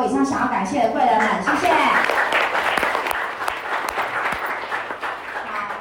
我以上想要感谢的贵人们，谢谢。好，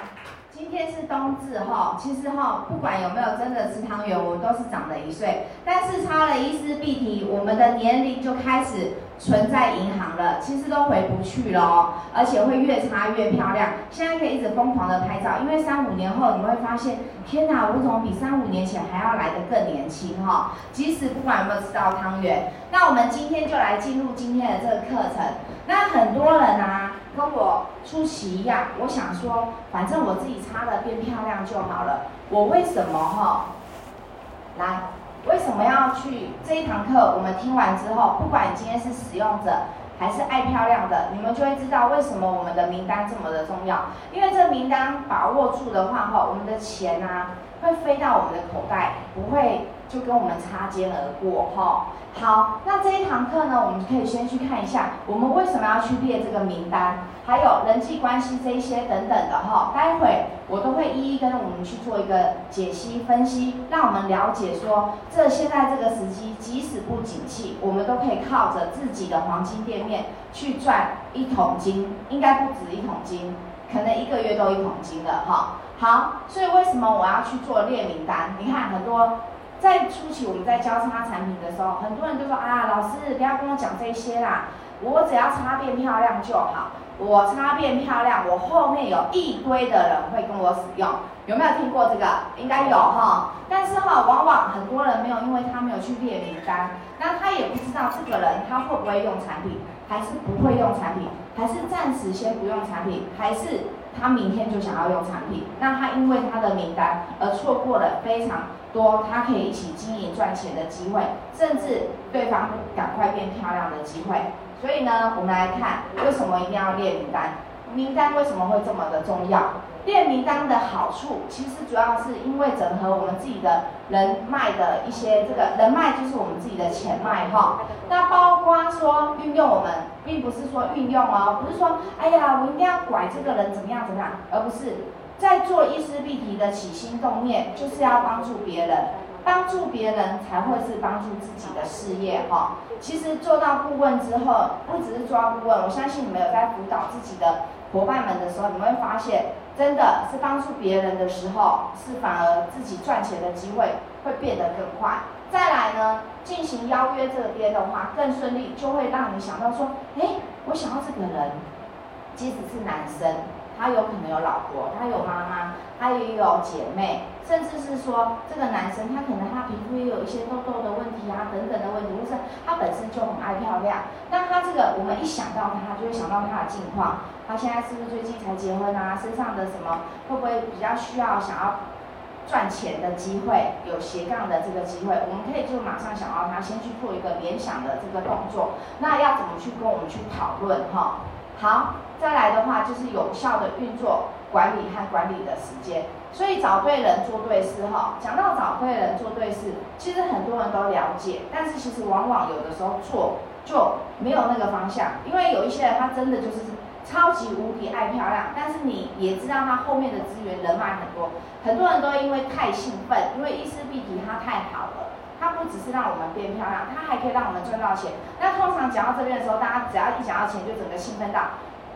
今天是冬至哈，其实哈，不管有没有真的吃汤圆，我们都是长了一岁。但是差了一丝碧媞，我们的年龄就开始。存在银行了，其实都回不去了哦，而且会越擦越漂亮。现在可以一直疯狂的拍照，因为三五年后你会发现，天哪，我怎么比三五年前还要来得更年轻哈？即使不管有没有吃到汤圆，那我们今天就来进入今天的这个课程。那很多人啊，跟我初期一样，我想说，反正我自己擦的变漂亮就好了。我为什么哈？来。为什么要去这一堂课？我们听完之后，不管你今天是使用者还是爱漂亮的，你们就会知道为什么我们的名单这么的重要。因为这个名单把握住的话，哈，我们的钱啊会飞到我们的口袋，不会就跟我们擦肩而过，哈。好，那这一堂课呢，我们可以先去看一下，我们为什么要去列这个名单，还有人际关系这一些等等的哈。待会我都会一一跟我们去做一个解析分析，让我们了解说，这现在这个时机，即使不景气，我们都可以靠着自己的黄金店面去赚一桶金，应该不止一桶金，可能一个月都一桶金了哈。好，所以为什么我要去做列名单？你看很多。在初期我们在教擦产品的时候，很多人都说啊，老师不要跟我讲这些啦，我只要擦变漂亮就好。我擦变漂亮，我后面有一堆的人会跟我使用，有没有听过这个？应该有哈。但是哈，往往很多人没有，因为他没有去列名单，那他也不知道这个人他会不会用产品，还是不会用产品，还是暂时先不用产品，还是他明天就想要用产品。那他因为他的名单而错过了非常。多，他可以一起经营赚钱的机会，甚至对方赶快变漂亮的机会。所以呢，我们来看为什么一定要列名单？名单为什么会这么的重要？列名单的好处，其实主要是因为整合我们自己的人脉的一些这个人脉，就是我们自己的钱脉哈。那包括说运用我们，并不是说运用哦，不是说哎呀，我一定要拐这个人怎么样怎么样，而不是。在做伊丝碧媞的起心动念，就是要帮助别人，帮助别人才会是帮助自己的事业哈。其实做到顾问之后，不只是做到顾问，我相信你们有在辅导自己的伙伴们的时候，你们会发现，真的是帮助别人的时候，是反而自己赚钱的机会会变得更快。再来呢，进行邀约这边的话更顺利，就会让你想到说，哎，我想要这个人，即使是男生。他有可能有老婆，他有妈妈，他也有姐妹，甚至是说这个男生他可能他皮肤也有一些痘痘的问题啊，等等的问题，或是他本身就很爱漂亮。那他这个我们一想到他，就会想到他的近况，他现在是不是最近才结婚啊？身上的什么会不会比较需要想要赚钱的机会，有斜杠的这个机会？我们可以就马上想到他，先去做一个联想的这个动作。那要怎么去跟我们去讨论哈？好。再来的话就是有效的运作管理和管理的时间，所以找对人做对事哈。讲到找对人做对事，其实很多人都了解，但是其实往往有的时候做就没有那个方向，因为有一些人他真的就是超级无敌爱漂亮，但是你也知道他后面的资源人脉很多，很多人都因为太兴奋，因为伊丝碧媞他太好了，它不只是让我们变漂亮，它还可以让我们赚到钱。那通常讲到这边的时候，大家只要一讲到钱，就整个兴奋到。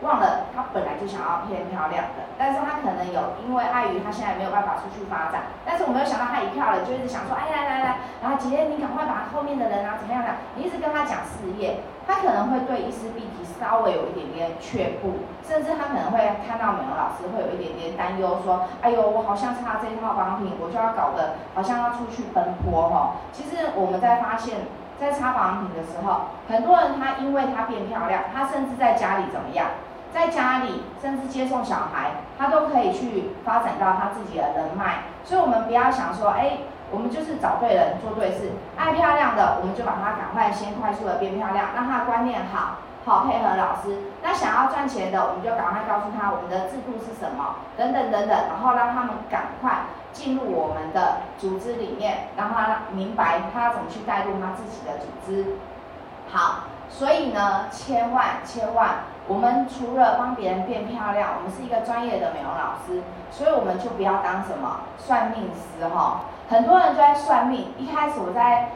忘了他本来就想要变漂亮的，但是他可能有因为碍于他现在没有办法出去发展，但是我没有想到他一跳了，就一直想说，哎来来来，然后姐姐你赶快把后面的人啊怎么样的，你一直跟他讲事业，他可能会对伊丝碧媞稍微有一点点却步，甚至他可能会看到美容老师会有一点点担忧，说，哎呦我好像擦这一套保养品，我就要搞得好像要出去奔波哈。其实我们在发现，在擦保养品的时候，很多人他因为他变漂亮，他甚至在家里怎么样？在家里，甚至接送小孩，他都可以去发展到他自己的人脉。所以，我们不要想说，哎，我们就是找对人做对事，爱漂亮的，我们就把他赶快先快速的变漂亮，让他观念好，好配合老师。那想要赚钱的，我们就赶快告诉他我们的制度是什么，等等等等，然后让他们赶快进入我们的组织里面，让他明白他怎么去带入他自己的组织。好，所以呢，千万千万。我们除了帮别人变漂亮，我们是一个专业的美容老师，所以我们就不要当什么算命师哈。很多人就在算命，一开始我在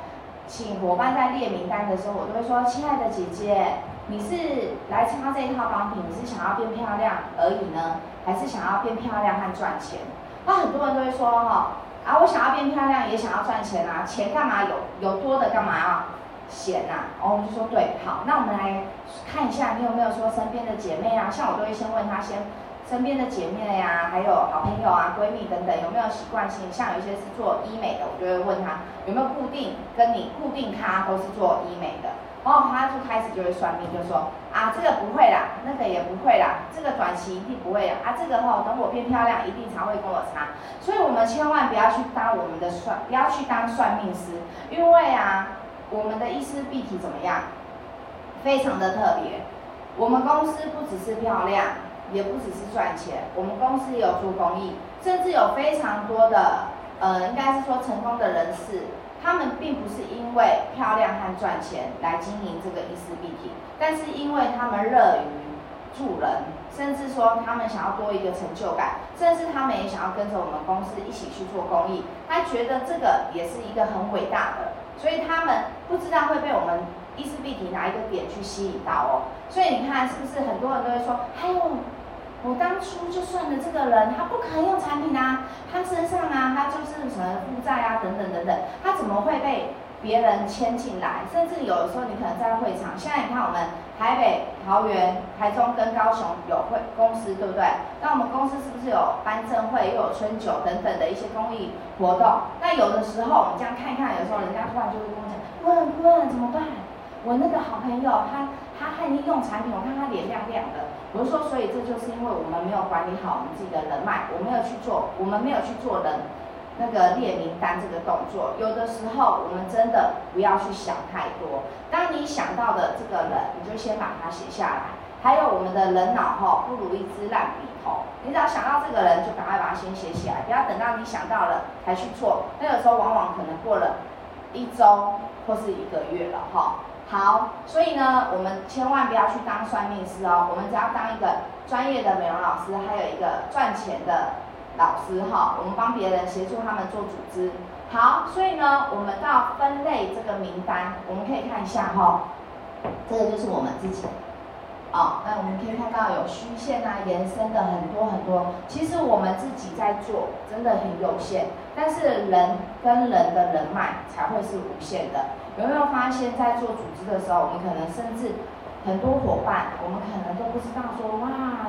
请伙伴在列名单的时候，我都会说：亲爱的姐姐，你是来插这一套商品，你是想要变漂亮而已呢，还是想要变漂亮和赚钱？那很多人都会说哈，啊，我想要变漂亮，也想要赚钱啊，钱干嘛有有多的干嘛啊？闲呐、啊？哦，我就说对，好，那我们来看一下，你有没有说身边的姐妹啊？像我都会先问她先。身边的姐妹呀、啊，还有好朋友啊、闺蜜等等，有没有习惯性？像有一些是做医美的，我就会问她有没有固定跟你固定咖都是做医美的，然后她就开始就会算命，就说啊这个不会啦，那个也不会啦，这个短期一定不会啦啊，这个吼等我变漂亮一定常会跟我擦，所以我们千万不要去当我们的算，不要去当算命师，因为啊我们的伊丝碧媞怎么样？非常的特别，我们公司不只是漂亮。也不只是赚钱，我们公司也有做公益，甚至有非常多的，呃，应该是说成功的人士，他们并不是因为漂亮和赚钱来经营这个伊丝碧媞，但是因为他们乐于助人，甚至说他们想要多一个成就感，甚至他们也想要跟着我们公司一起去做公益，他觉得这个也是一个很伟大的，所以他们不知道会被我们伊丝碧媞哪一个点去吸引到哦，所以你看是不是很多人都会说，哎呦。我当初就算了这个人，他不可能用产品啊，他身上啊，他就是什么负债啊，等等等等，他怎么会被别人牵进来？甚至有的时候你可能在会场，现在你看我们台北、桃园、台中跟高雄有会公司，对不对？那我们公司是不是有颁证会，又有春酒等等的一些公益活动？那有的时候我们这样看一看，有时候人家突然就会跟我讲，问问怎么办？我那个好朋友他。他还没用产品，我看他脸亮亮的。我就说，所以这就是因为我们没有管理好我们自己的人脉，我没有去做，我们没有去做人那个列名单这个动作。有的时候，我们真的不要去想太多。当你想到的这个人，你就先把它写下来。还有我们的人脑哈，不如一支烂笔头。你只要想到这个人，就赶快把它先写起来，不要等到你想到了才去做。那有时候往往可能过了一周或是一个月了哈。好，所以呢，我们千万不要去当算命师哦，我们只要当一个专业的美容老师，还有一个赚钱的老师哈，我们帮别人协助他们做组织。好，所以呢，我们到分类这个名单，我们可以看一下哈，这个就是我们自己。哦，那我们可以看到有虚线啊，延伸的很多很多。其实我们自己在做，真的很有限，但是人跟人的人脉才会是无限的。有没有发现，在做组织的时候，我们可能甚至很多伙伴，我们可能都不知道说，哇，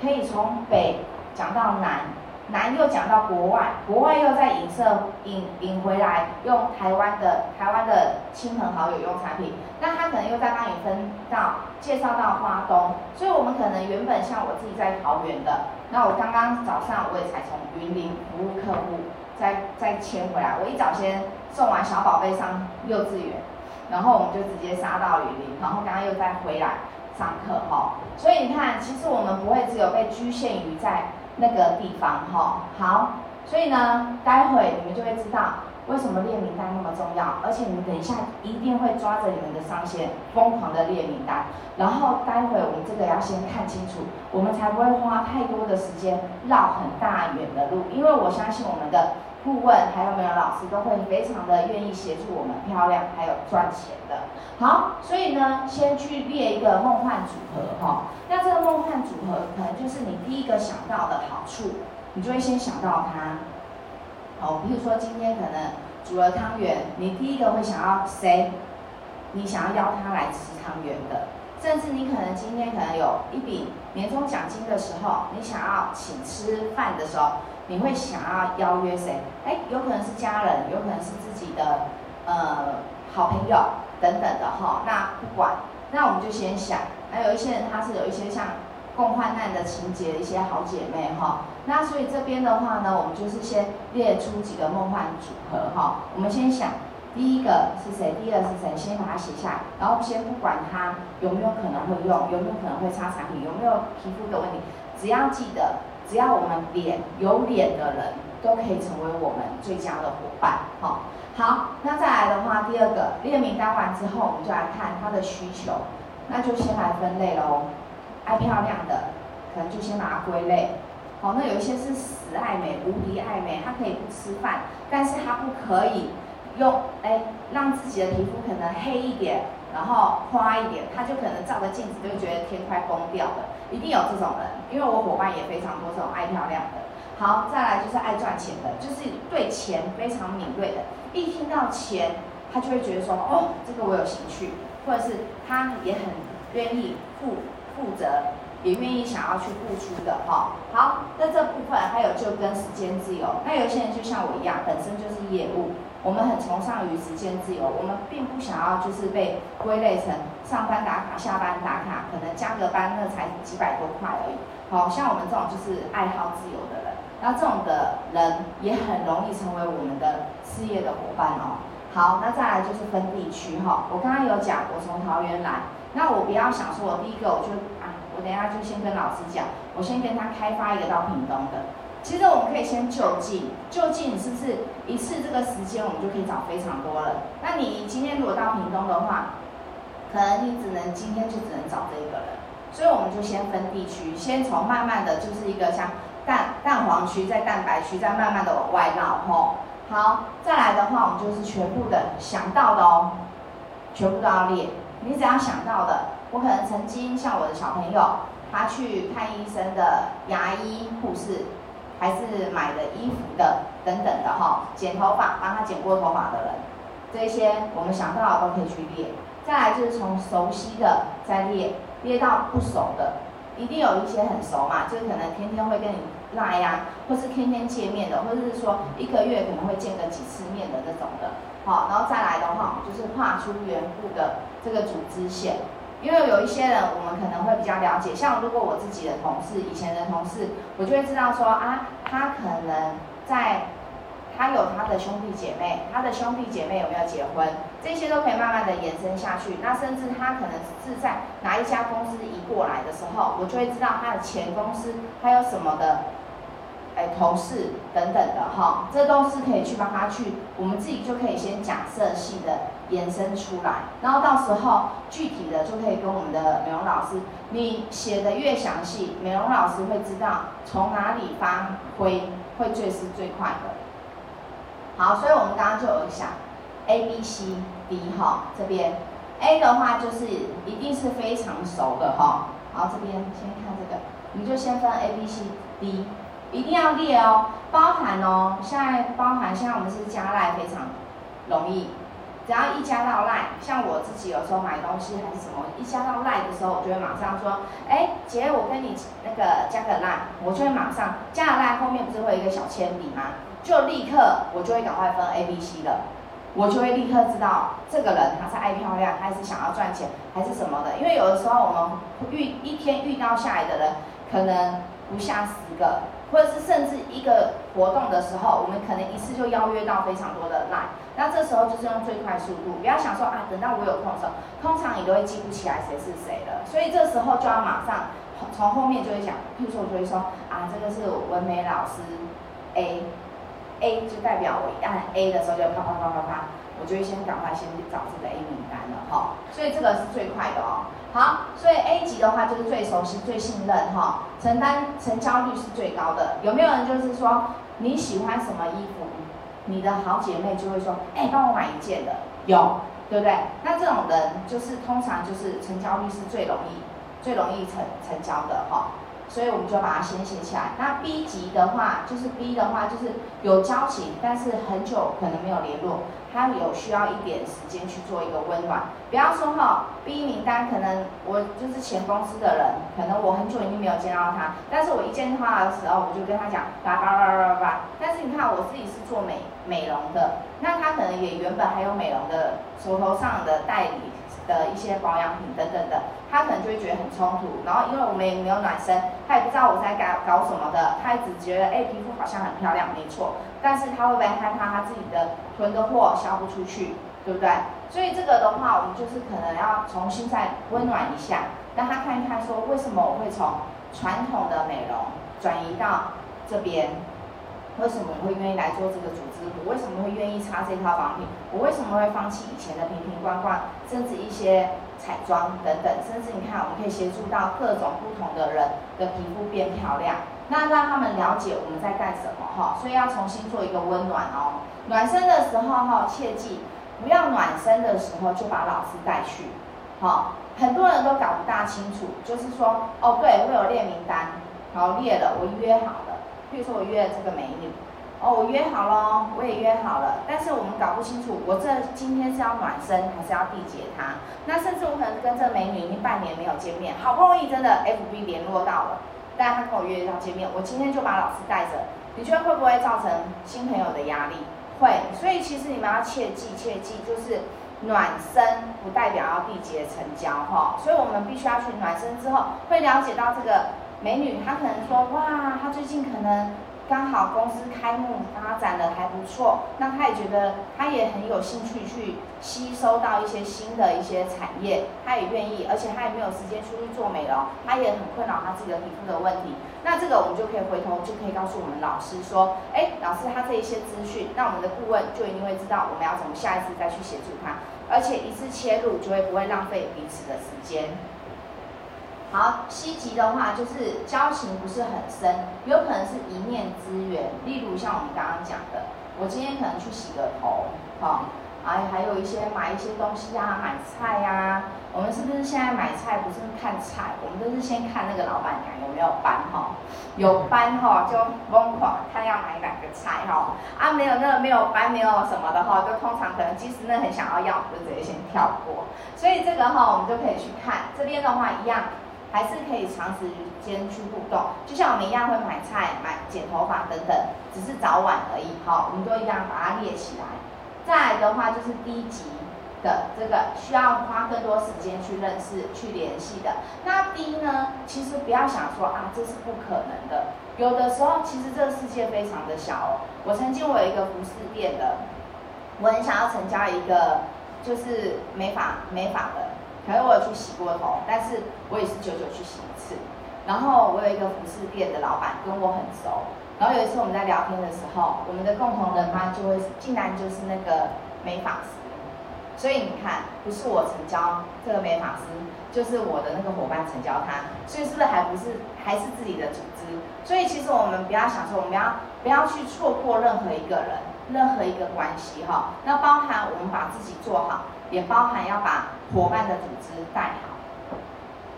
可以从北讲到南。南又讲到国外，国外又再引射引引回来，用台湾的台湾的亲朋好友用产品，那他可能又再帮你分到介绍到花东，所以我们可能原本像我自己在桃园的，那我刚刚早上我也才从云林服务客户，再再迁回来，我一早先送完小宝贝上幼稚园，然后我们就直接杀到云林，然后刚刚又再回来上课哈，所以你看，其实我们不会只有被局限于在。那个地方哈，好，所以呢，待会你们就会知道为什么列名单那么重要，而且你们等一下一定会抓着你们的上线疯狂的列名单，然后待会我们这个要先看清楚，我们才不会花太多的时间绕很大远的路，因为我相信我们的。顾问还有美容老师都会非常的愿意协助我们漂亮，还有赚钱的。好，所以呢，先去列一个梦幻组合哈。那这个梦幻组合可能就是你第一个想到的好处，你就会先想到它。哦，比如说今天可能煮了汤圆，你第一个会想要谁？你想要邀他来吃汤圆的，甚至你可能今天可能有一笔年终奖金的时候，你想要请吃饭的时候。你会想要邀约谁？哎，有可能是家人，有可能是自己的呃好朋友等等的哈。那不管，那我们就先想。还有一些人他是有一些像共患难的情节的一些好姐妹哈。那所以这边的话呢，我们就是先列出几个梦幻组合哈。我们先想第一个是谁，第二是谁，先把它写下来，然后先不管他有没有可能会用，有没有可能会擦产品，有没有皮肤的问题，只要记得。只要我们脸有脸的人，都可以成为我们最佳的伙伴。好，好，那再来的话，第二个列名单完之后，我们就来看他的需求，那就先来分类喽。爱漂亮的，可能就先把它归类。好，那有一些是死爱美、无敌爱美，他可以不吃饭，但是他不可以用哎让自己的皮肤可能黑一点，然后花一点，他就可能照个镜子就觉得天快崩掉了，一定有这种人，因为我伙伴也非常多这种爱漂亮的。好，再来就是爱赚钱的，就是对钱非常敏锐的，一听到钱，他就会觉得说哦，这个我有兴趣，或者是他也很愿意负负责。也愿意想要去付出的哈，好，那这部分还有就跟时间自由，那有些人就像我一样，本身就是业务，我们很崇尚于时间自由，我们并不想要就是被归类成上班打卡、下班打卡，可能加个班那才几百多块而已。好像我们这种就是爱好自由的人，那这种的人也很容易成为我们的事业的伙伴哦。好，那再来就是分地区哈，我刚刚有讲，我从桃园来，那我不要想说，我第一个我就啊。我等一下就先跟老师讲，我先跟他开发一个到屏东的。其实我们可以先就近，就近是不是一次这个时间我们就可以找非常多了？那你今天如果到屏东的话，可能你只能今天就只能找这个人。所以我们就先分地区，先从慢慢的就是一个像蛋蛋黄区，在蛋白区，再慢慢的往外绕吼。好，再来的话，我们就是全部的想到的哦，全部都要列。你只要想到的。我可能曾经像我的小朋友，他去看医生的牙医、护士，还是买的衣服的等等的哈，剪头发帮他剪过头发的人，这些我们想到的都可以去列。再来就是从熟悉的再列，列到不熟的，一定有一些很熟嘛，就是可能天天会跟你赖呀，或是天天见面的，或者是说一个月可能会见个几次面的那种的。好，然后再来的话，就是画出圆部的这个组织线。因为有一些人，我们可能会比较了解，像如果我自己的同事，以前的同事，我就会知道说啊，他可能在，他有他的兄弟姐妹，他的兄弟姐妹有没有结婚，这些都可以慢慢的延伸下去。那甚至他可能是在哪一家公司移过来的时候，我就会知道他的前公司还有什么的。哎，同事等等的哈，这都是可以去帮他去，我们自己就可以先假设性的延伸出来，然后到时候具体的就可以跟我们的美容老师，你写的越详细，美容老师会知道从哪里发挥会最是最快的。好，所以我们刚刚就有想，A B C D 哈，这边 A 的话就是一定是非常熟的哈，好，这边先看这个，你就先分 A B C D。一定要列哦，包含哦，现在包含现在我们是加赖非常容易，只要一加到赖，像我自己有时候买东西还是什么，一加到赖的时候，我就会马上说，哎，姐，我跟你那个加个赖，我就会马上加了赖后面不是会有一个小铅笔吗？就立刻我就会赶快分 A、B、C 了，我就会立刻知道这个人他是爱漂亮，还是想要赚钱，还是什么的，因为有的时候我们遇一天遇到下来的人，可能不下十个。或者是甚至一个活动的时候，我们可能一次就邀约到非常多的 line，那这时候就是用最快速度，不要想说啊，等到我有空的时候，通常你都会记不起来谁是谁的，所以这时候就要马上从后面就会讲，譬如说我就会说啊，这个是文美老师 A，A 就代表我按 A 的时候就啪啪啪啪啪，我就会先赶快先去找这个 A 名单了哈，所以这个是最快的哦。好，所以 A 级的话就是最熟悉、最信任哈，承担成交率是最高的。有没有人就是说你喜欢什么衣服，你的好姐妹就会说，哎，帮我买一件的，有，对不对？那这种人就是通常就是成交率是最容易、最容易成成交的哈。所以我们就把它先写起来。那 B 级的话，就是 B 的话就是有交情，但是很久可能没有联络。他有需要一点时间去做一个温暖，不要说哈，B 名单可能我就是前公司的人，可能我很久已经没有见到他，但是我一见他的时候，我就跟他讲叭叭叭叭叭，但是你看我自己是做美美容的，那他可能也原本还有美容的手头上的代理的一些保养品等等的，他可能就会觉得很冲突，然后因为我们也没有暖身，他也不知道我在搞搞什么的，他也只觉得哎皮肤好像很漂亮，没错，但是他会不会害怕他自己的囤的货销不出去，对不对？所以这个的话，我们就是可能要重新再温暖一下，让他看一看说为什么我会从传统的美容转移到这边。为什么我会愿意来做这个组织？我为什么会愿意擦这套仿品？我为什么会放弃以前的瓶瓶罐罐，甚至一些彩妆等等，甚至你看，我们可以协助到各种不同的人的皮肤变漂亮，那让他们了解我们在干什么哈。所以要重新做一个温暖哦。暖身的时候哈，切记不要暖身的时候就把老师带去，好，很多人都搞不大清楚，就是说哦，对，会有列名单，好列了，我约好了，比如说我约了这个美女。哦，我约好了，我也约好了，但是我们搞不清楚，我这今天是要暖身还是要缔结她？那甚至我可能跟这个美女已经半年没有见面，好不容易真的 FB 联络到了，但是她跟我约要见面，我今天就把老师带着，你觉得会不会造成新朋友的压力？会，所以其实你们要切记切记，就是暖身不代表要缔结成交哈，所以我们必须要去暖身之后，会了解到这个美女，她可能说哇，她最近可能。刚好公司开幕发展的还不错，那她也觉得她也很有兴趣去吸收到一些新的一些产业，她也愿意，而且她也没有时间出去做美容，她也很困扰她自己的皮肤的问题。那这个我们就可以回头就可以告诉我们老师说，哎，老师他这一些资讯，那我们的顾问就一定会知道我们要怎么下一次再去协助他，而且一次切入就会不会浪费彼此的时间。好，C 级的话就是交情不是很深，有可能是一面之缘。例如像我们刚刚讲的，我今天可能去洗个头，哈，啊，还有一些买一些东西啊，买菜呀、啊。我们是不是现在买菜不是看菜，我们都是先看那个老板娘有没有班哈，有班哈就疯狂看要买哪个菜哈，啊没有那个没有班没有什么的话，就通常可能即使那很想要要，就直接先跳过。所以这个哈我们就可以去看这边的话一样。还是可以长时间去互动，就像我们一样会买菜、买剪头发等等，只是早晚而已。好，我们都一样把它列起来。再来的话就是低级的这个需要花更多时间去认识、去联系的。那低呢，其实不要想说啊，这是不可能的。有的时候其实这个世界非常的小哦。我曾经我有一个服饰店的，我很想要成交一个就是美发美发的。可是我有去洗过头，但是我也是久久去洗一次。然后我有一个服饰店的老板跟我很熟，然后有一次我们在聊天的时候，我们的共同人嘛就会竟然就是那个美发师。所以你看，不是我成交这个美发师，就是我的那个伙伴成交他，所以是不是还不是还是自己的组织？所以其实我们不要想说，我们要不要去错过任何一个人、任何一个关系哈？那包含我们把自己做好。也包含要把伙伴的组织带好。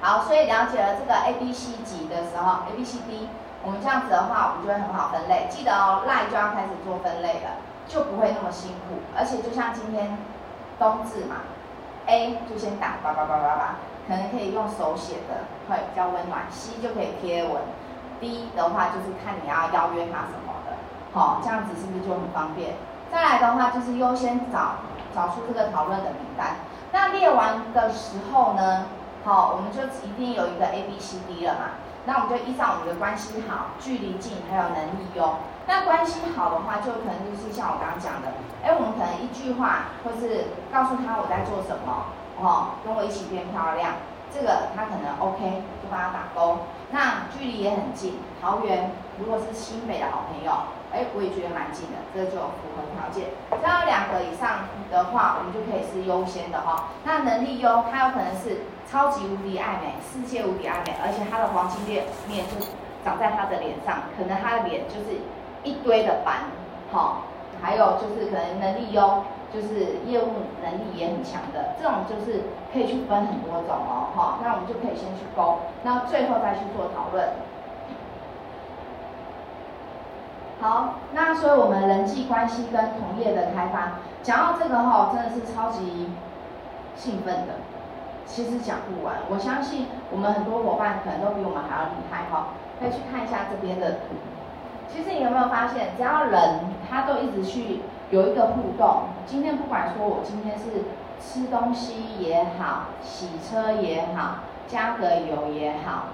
好，所以了解了这个 A、B、C 级的时候，A、B、C、D，我们这样子的话，我们就会很好分类。记得哦赖就要开始做分类了，就不会那么辛苦。而且就像今天冬至嘛，A 就先打叭叭叭叭叭，可能可以用手写的，会比较温暖。C 就可以贴文，D 的话就是看你要邀约他什么的，好，这样子是不是就很方便？再来的话就是优先找。找出这个讨论的名单，那列完的时候呢，好，我们就一定有一个 A B C D 了嘛。那我们就依照我们的关系好、距离近，还有能力优。那关系好的话，就可能就是像我刚刚讲的，哎，我们可能一句话，或是告诉他我在做什么，哦，跟我一起变漂亮，这个他可能 OK，就帮他打勾。那距离也很近，桃园如果是新北的好朋友。哎，我也觉得蛮近的，这就符合条件。只要两个以上的话，我们就可以是优先的哈。那能力优，它有可能是超级无敌爱美，世界无敌爱美，而且它的黄金链面就长在他的脸上，可能他的脸就是一堆的斑，好。还有就是可能能力优，就是业务能力也很强的，这种就是可以去分很多种哦，哈。那我们就可以先去勾，那最后再去做讨论。好，那所以我们人际关系跟同业的开发，讲到这个哈，真的是超级兴奋的。其实讲不完，我相信我们很多伙伴可能都比我们还要厉害哈。可以去看一下这边的图。其实你有没有发现，只要人他都一直去有一个互动，今天不管说我今天是吃东西也好，洗车也好，加个油也好，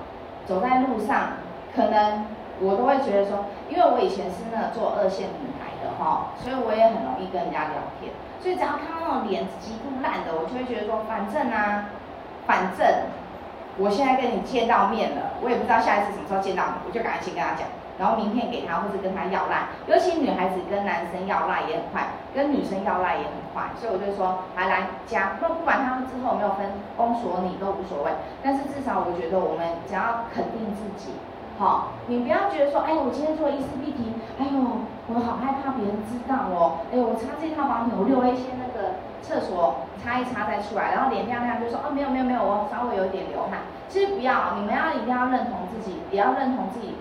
走在路上可能。我都会觉得说，因为我以前是那做二线品牌的哈，所以我也很容易跟人家聊天。所以只要看到那种脸极度烂的，我就会觉得说，反正啊，反正我现在跟你见到面了，我也不知道下一次什么时候见到你，我就赶紧跟他讲，然后名片给他，或者跟他要赖。尤其女孩子跟男生要赖也很快，跟女生要赖也很快。所以我就说还来加。那不管他们之后有没有分封锁你都无所谓，但是至少我觉得我们只要肯定自己，好，你不要觉得说，哎，我今天做伊丝碧媞，哎呦，我好害怕别人知道哦，哎，我擦这套保养品，我六 A 纤那个厕所擦一擦再出来，然后脸亮亮就说，哦，没有没有没有，我稍微有点流汗。其实不要，你们要一定要认同自己，也要认同自己。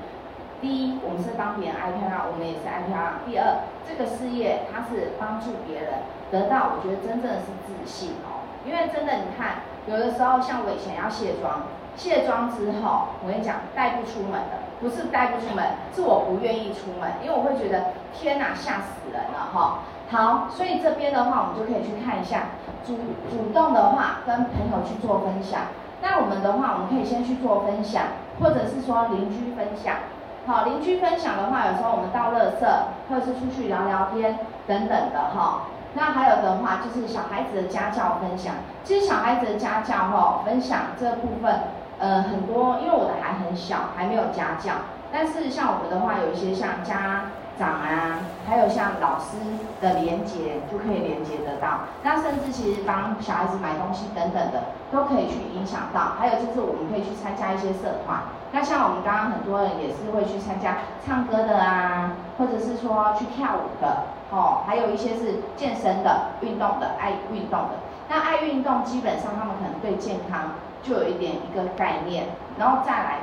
第一，我们是帮别人爱漂亮，我们也是爱漂亮。第二，这个事业它是帮助别人得到，我觉得真正的是自信哦。因为真的，你看，有的时候像我以前要卸妆，卸妆之后，我跟你讲，带不出门的，不是带不出门，是我不愿意出门，因为我会觉得天哪，吓死人了哈。好，所以这边的话，我们就可以去看一下，主主动的话跟朋友去做分享。那我们的话，我们可以先去做分享，或者是说邻居分享。好，邻居分享的话，有时候我们到垃圾，或者是出去聊聊天等等的哈。那还有的话就是小孩子的家教分享。其实小孩子的家教哈，分享这部分，呃，很多，因为我的还很小，还没有家教。但是像我们的话，有一些像家长啊，还有像老师的连接，就可以连接得到。那甚至其实帮小孩子买东西等等的，都可以去影响到。还有就是我们可以去参加一些社团。那像我们刚刚很多人也是会去参加唱歌的啊，或者是说去跳舞的，哦，还有一些是健身的、运动的、爱运动的。那爱运动基本上他们可能对健康就有一点一个概念，然后再来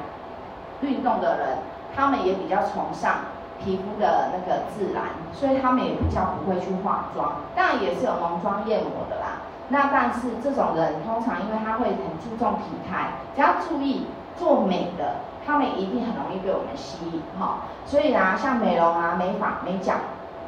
运动的人，他们也比较崇尚皮肤的那个自然，所以他们也比较不会去化妆。当然也是有浓妆艳抹的啦。那但是这种人通常因为他会很注重体态，只要注意。做美的，他们一定很容易被我们吸引哈。所以啊，像美容啊、美发、美甲、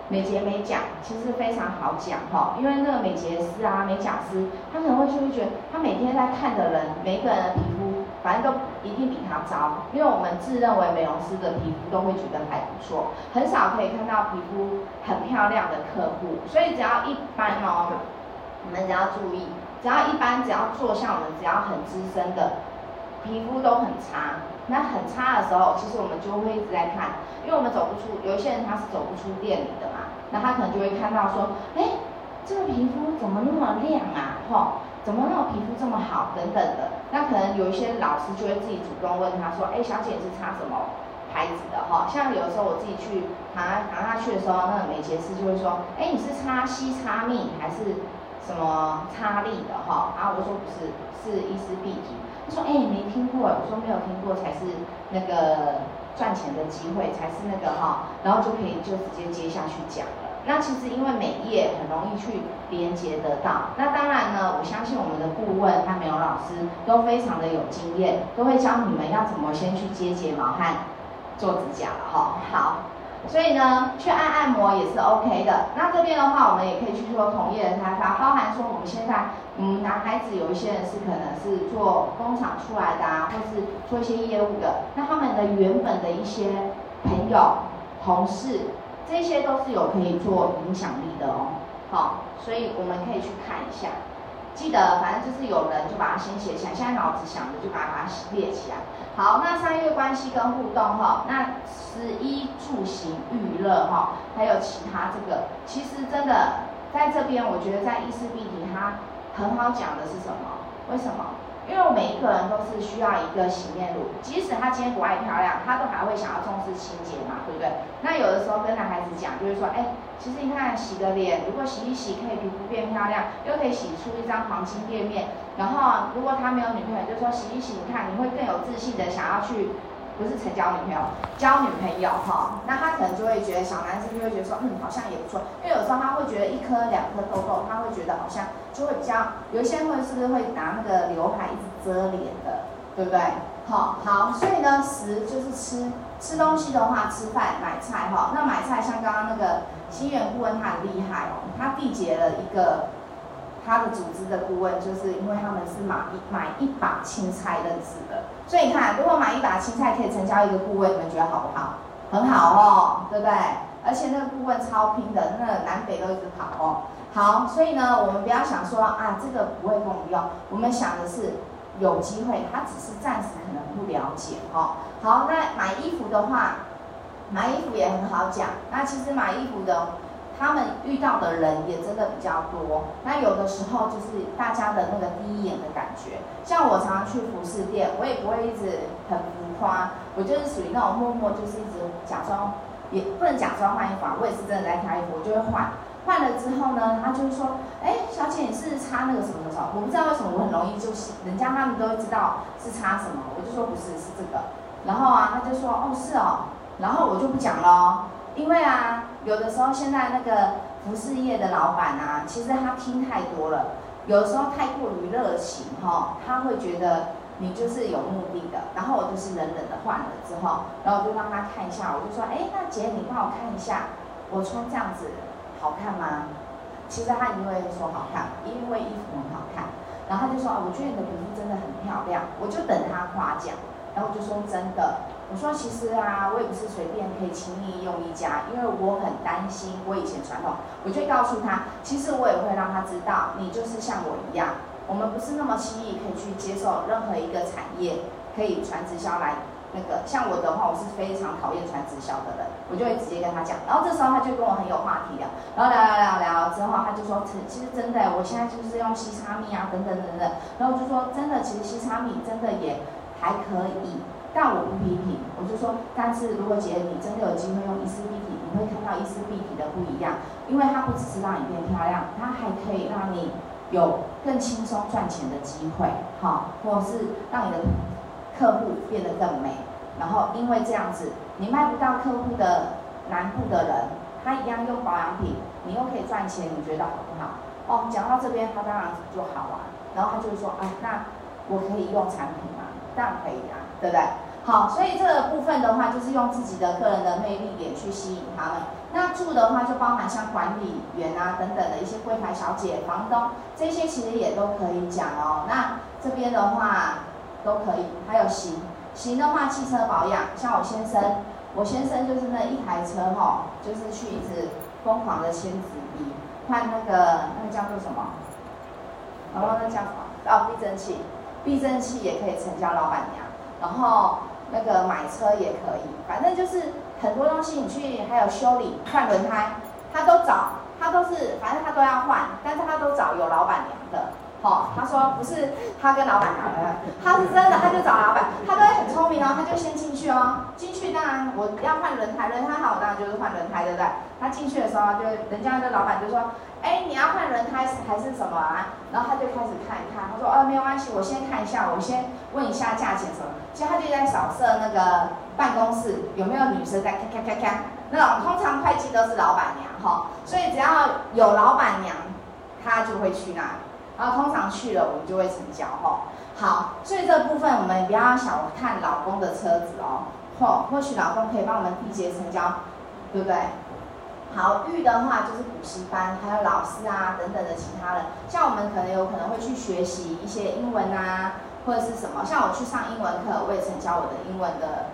美睫、美甲，其实非常好讲哈。因为那个美睫师啊、美甲师，他可能会就会觉得，他每天在看的人，每一个人的皮肤，反正都一定比他糟。因为我们自认为美容师的皮肤都会觉得还不错，很少可以看到皮肤很漂亮的客户。所以只要一般哦，你们只要注意，只要一般，只要做像我们，只要很资深的。皮肤都很差，那很差的时候，其实我们就会一直在看，因为我们走不出，有一些人他是走不出店里的嘛，那他可能就会看到说，哎，这个皮肤怎么那么亮啊？吼，怎么那么皮肤这么好？等等的，那可能有一些老师就会自己主动问他说，哎，小姐是擦什么牌子的？哈，像有时候我自己去拿拿下去的时候，那个美睫师就会说，哎，你是擦矽擦蜜还是什么擦力的？哈，然后我说不是，是伊丝碧媞。他说：“哎、欸，没听过。”我说：“没有听过，才是那个赚钱的机会，才是那个哈。”然后就可以就直接接下去讲了。那其实因为美业很容易去连接得到。那当然呢，我相信我们的顾问和美容老师都非常的有经验，都会教你们要怎么先去接睫毛和做指甲了哈。好。所以呢，去按按摩也是 OK 的。那这边的话，我们也可以去做同业的开发，包含说我们现在，嗯，男孩子有一些人是可能是做工厂出来的啊，或是做一些业务的，那他们的原本的一些朋友、同事，这些都是有可以做影响力的哦。好，所以我们可以去看一下。记得，反正就是有人就把它先写起来，现在脑子想着就把它列起来。好，那商业关系跟互动哈，那十一住行娱乐哈，还有其他这个，其实真的在这边，我觉得在伊丝碧媞它很好讲的是什么？为什么？因为我每一个人都是需要一个洗面乳，即使他今天不爱漂亮，他都还会想要重视清洁嘛，对不对？那有的时候跟男孩子讲，就是说，哎，其实你看洗个脸，如果洗一洗可以皮肤变漂亮，又可以洗出一张黄金店面。然后如果他没有女朋友，就说洗一洗，你看你会更有自信的想要去。不是成交女朋友，交女朋友哈，那他可能就会觉得小男生就会觉得说，嗯，好像也不错，因为有时候他会觉得一颗两颗痘痘，他会觉得好像就会比较，有一些会是不是会拿那个刘海一直遮脸的，对不对？好，好，所以呢，食就是吃，吃东西的话，吃饭买菜哈，那买菜像刚刚那个心源顾问他很厉害哦，他缔结了一个。他的组织的顾问，就是因为他们是买一买一把青菜认识的，所以你看，如果买一把青菜可以成交一个顾问，你们觉得好不好？很好哦，对不对？而且那个顾问超拼的，那南北都一直跑哦。好，所以呢，我们不要想说啊，这个不会跟我们用，我们想的是有机会，他只是暂时可能不了解哦。好，那买衣服的话，买衣服也很好讲。那其实买衣服的。他们遇到的人也真的比较多。那有的时候就是大家的那个第一眼的感觉，像我常常去服饰店，我也不会一直很浮夸，我就是属于那种默默就是一直假装，也不能假装换衣服啊，我也是真的在挑衣服，我就会换。换了之后呢，他就会说，哎，小姐你是擦那个什么什么？我不知道为什么我很容易就是，人家他们都知道是擦什么，我就说不是，是这个。然后啊，他就说，哦是哦，然后我就不讲了。因为啊，有的时候现在那个服饰业的老板啊，其实他听太多了，有的时候太过于热情哈、他会觉得你就是有目的的。然后我就是冷冷的换了之后，然后我就让他看一下，我就说，哎，那姐你帮我看一下，我穿这样子好看吗？其实他一定会说好看，因为衣服很好看。然后他就说，啊我觉得你的皮肤真的很漂亮，我就等他夸奖。然后我就说真的。我说其实啊，我也不是随便可以轻易用一家，因为我很担心我以前传统，我就告诉他，其实我也会让他知道，你就是像我一样，我们不是那么轻易可以去接受任何一个产业可以传直销来那个。像我的话，我是非常讨厌传直销的人，我就会直接跟他讲。然后这时候他就跟我很有话题聊，然后聊聊聊聊之后，他就说，其实真的，我现在就是用西沙蜜啊，等等等等。然后就说真的，其实西沙蜜真的也还可以。但我不批评，我就说，但是如果姐你真的有机会用伊丝碧媞，你会看到伊丝碧媞的不一样，因为它不只是让你变漂亮，它还可以让你有更轻松赚钱的机会，哈，或者是让你的客户变得更美。然后因为这样子，你卖不到客户的南部的人，他一样用保养品，你又可以赚钱，你觉得好不好？哦，讲到这边，他当然就好玩，然后他就说，啊，那我可以用产品吗？当然可以啊。对不对？好，所以这个部分的话，就是用自己的个人的魅力点去吸引他们。那住的话，就包含像管理员啊等等的一些柜台小姐、房东这些，其实也都可以讲哦。那这边的话都可以，还有行行的话，汽车保养，像我先生，我先生就是那一台车哈、哦，就是去一直疯狂的签字笔，换那个那个叫做什么？然后那叫什么？哦，避震器，避震器也可以成交老板娘。然后那个买车也可以，反正就是很多东西你去还有修理换轮胎，他都找，他都是反正他都要换，但是他都找有老板娘的。哦，他说不是他跟老板娘的，他是真的，他就找老板，他都会很聪明哦，他就先进去哦，进去当然我要换轮胎，轮胎好当然就是换轮胎，对不对？他进去的时候就人家的老板就说。哎，你要换轮胎还是什么啊？然后他就开始看一看，他说：“哦，没有关系，我先看一下，我先问一下价钱什么。”其实他就在扫射那个办公室有没有女生在咔咔咔咔。那种通常会计都是老板娘哈，所以只要有老板娘，他就会去那里。然后通常去了，我们就会成交哈。好，所以这部分我们不要小看老公的车子哦，或或许老公可以帮我们缔结成交，对不对？好，育的话就是补习班，还有老师啊等等的其他的，像我们可能有可能会去学习一些英文啊，或者是什么，像我去上英文课，我也曾教我的英文的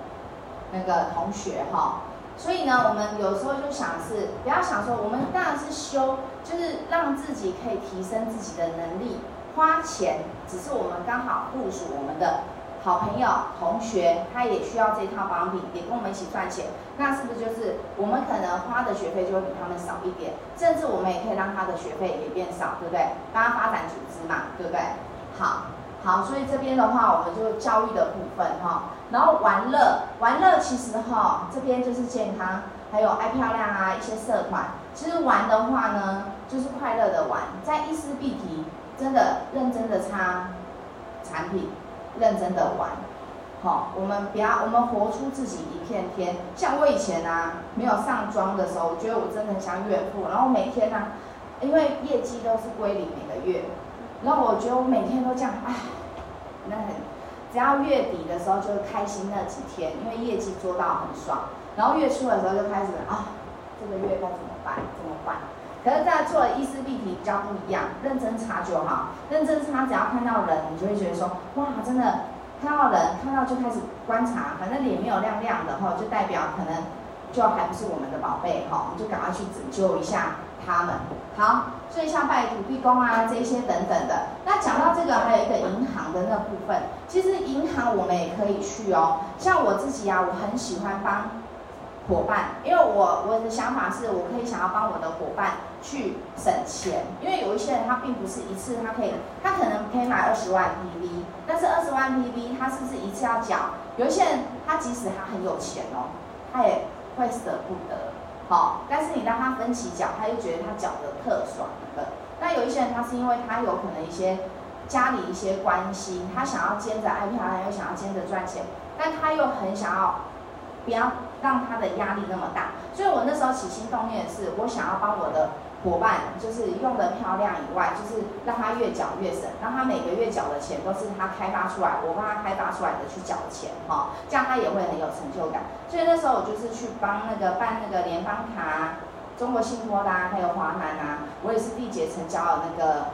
那个同学哈。所以呢，我们有时候就想是不要想说，我们当然是修，就是让自己可以提升自己的能力，花钱只是我们刚好部署我们的。好朋友、同学，他也需要这套保养品，也跟我们一起赚钱，那是不是就是我们可能花的学费就会比他们少一点？甚至我们也可以让他的学费也变少，对不对？帮他发展组织嘛，对不对？好，好，所以这边的话，我们就教育的部分哈，然后玩乐，玩乐其实哈，这边就是健康，还有爱漂亮啊，一些社团，其实玩的话呢，就是快乐的玩，在一丝必提真的认真的擦产品。认真的玩，好、哦，我们不要，我们活出自己一片天。像我以前啊，没有上妆的时候，我觉得我真的很像怨妇。然后每天呢、啊，因为业绩都是归零每个月，然后我觉得我每天都这样，唉，那很，只要月底的时候就开心那几天，因为业绩做到很爽。然后月初的时候就开始啊，这个月该怎么办？怎么办？可是，在做伊丝碧媞比较不一样，认真查就好。认真查，只要看到人，你就会觉得说，哇，真的看到人，看到就开始观察，反正脸没有亮亮的哈，就代表可能就还不是我们的宝贝哈，我们就赶快去拯救一下他们。好，所以像拜土地公啊这些等等的。那讲到这个，还有一个银行的那部分，其实银行我们也可以去哦。像我自己啊，我很喜欢帮伙伴，因为我我的想法是我可以想要帮我的伙伴去省钱，因为有一些人他并不是一次他可以，他可能可以买二十万 PV，但是二十万 PV 他是不是一次要缴？有一些人他即使他很有钱哦，他也会舍不得，好，但是你让他分期缴，他又觉得他缴的特爽的。那有一些人他是因为他有可能一些家里一些关系，他想要兼着爱漂亮，又想要兼着赚钱，但他又很想要。不要让他的压力那么大，所以我那时候起心动念是，我想要帮我的伙伴，就是用得漂亮以外，就是让他越缴越省，让他每个月缴的钱都是他开发出来，我帮他开发出来的去缴钱，哈，这样他也会很有成就感。所以那时候我就是去帮那个办那个联邦卡、中国信托啦，还有华南啊，我也是缔结成交了那个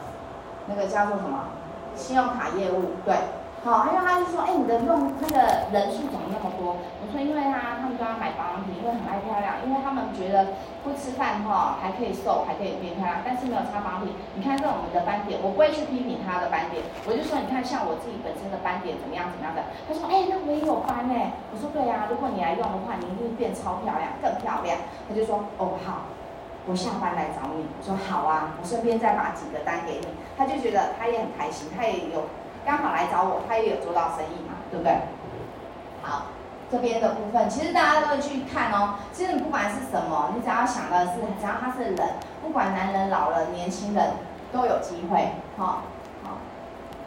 那个叫做什么信用卡业务，对。好，因为他就说，哎，你的用那个人数怎么那么多？我说，因为他他们都要买保养品，因为很爱漂亮，因为他们觉得不吃饭哈还可以瘦，还可以变漂亮，但是没有擦保养品。你看这我们的斑点，我不会去批评他的斑点，我就说，你看像我自己本身的斑点怎么样怎么样的。他说，哎，那我也有斑呢。我说，对呀，如果你来用的话，你一定变超漂亮，更漂亮。他就说，哦好，我下班来找你。我说好啊，我顺便再把几个单给你。他就觉得他也很开心，他也有。刚好来找我，他也有做到生意嘛，对不对？好，这边的部分其实大家都会去看哦。其实你不管是什么，你只要想的是，只要他是人，不管男人、老人、年轻人，都有机会。好、好，